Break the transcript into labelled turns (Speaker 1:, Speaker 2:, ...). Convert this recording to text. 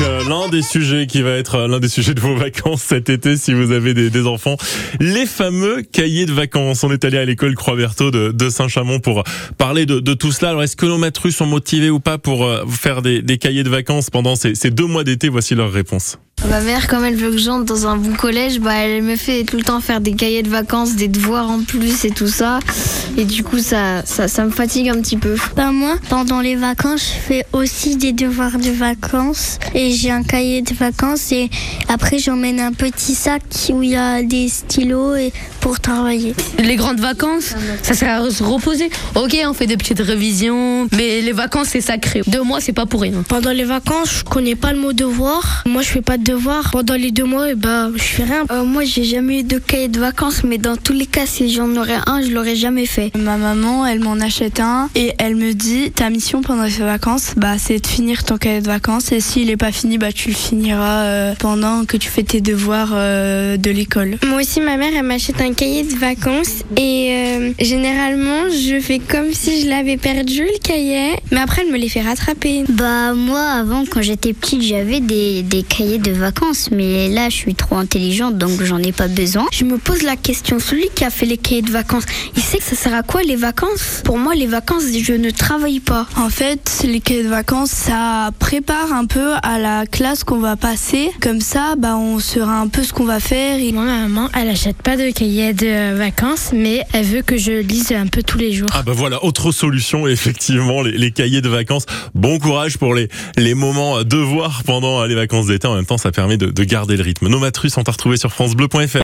Speaker 1: euh, l'un des sujets qui va être euh, l'un des sujets de vos vacances cet été si vous avez des, enfants, les fameux cahiers de vacances. On est allé à l'école Croix-Berthaud de, Saint-Chamond pour parler de, tout cela. Alors est-ce que nos matrus sont motivés ou pas pour euh, faire des, des cahiers de vacances pendant ces, ces deux mois d'été? Voici leur réponse.
Speaker 2: Ma mère, comme elle veut que j'entre dans un bon collège, bah, elle me fait tout le temps faire des cahiers de vacances, des devoirs en plus et tout ça. Et du coup, ça, ça, ça me fatigue un petit peu.
Speaker 3: Bah moi, pendant les vacances, je fais aussi des devoirs de vacances. Et j'ai un cahier de vacances. Et après, j'emmène un petit sac où il y a des stylos et pour travailler.
Speaker 4: Les grandes vacances, ça sert à se reposer. Ok, on fait des petites révisions, mais les vacances, c'est sacré. Deux mois, c'est pas pour rien.
Speaker 5: Pendant les vacances, je connais pas le mot devoir. Moi, je fais pas de devoir. Pendant les deux mois, bah, je fais rien.
Speaker 2: Euh, moi, j'ai jamais eu de cahier de vacances, mais dans tous les cas, si j'en aurais un, je l'aurais jamais fait.
Speaker 6: Ma maman, elle m'en achète un et elle me dit ta mission pendant ces vacances, bah, c'est de finir ton cahier de vacances et s'il est pas fini, bah, tu le finiras euh, pendant que tu fais tes devoirs euh, de l'école.
Speaker 5: Moi aussi, ma mère, elle m'achète un cahier de vacances et euh, généralement, je fais comme si je l'avais perdu le cahier, mais après, elle me les fait rattraper.
Speaker 3: Bah moi, avant, quand j'étais petite, j'avais des, des cahiers de vacances, mais là, je suis trop intelligente, donc j'en ai pas besoin.
Speaker 5: Je me pose la question, celui qui a fait les cahiers de vacances, il sait que ça sert à quoi les vacances? Pour moi, les vacances, je ne travaille pas.
Speaker 6: En fait, les cahiers de vacances, ça prépare un peu à la classe qu'on va passer. Comme ça, bah, on saura un peu ce qu'on va faire.
Speaker 7: Et... Moi, ma maman, elle achète pas de cahiers de vacances, mais elle veut que je lise un peu tous les jours.
Speaker 1: Ah bah voilà, autre solution, effectivement, les, les cahiers de vacances. Bon courage pour les, les moments devoirs pendant les vacances d'été. En même temps, ça permet de, de garder le rythme. Nos matrus sont à retrouver sur francebleu.fr.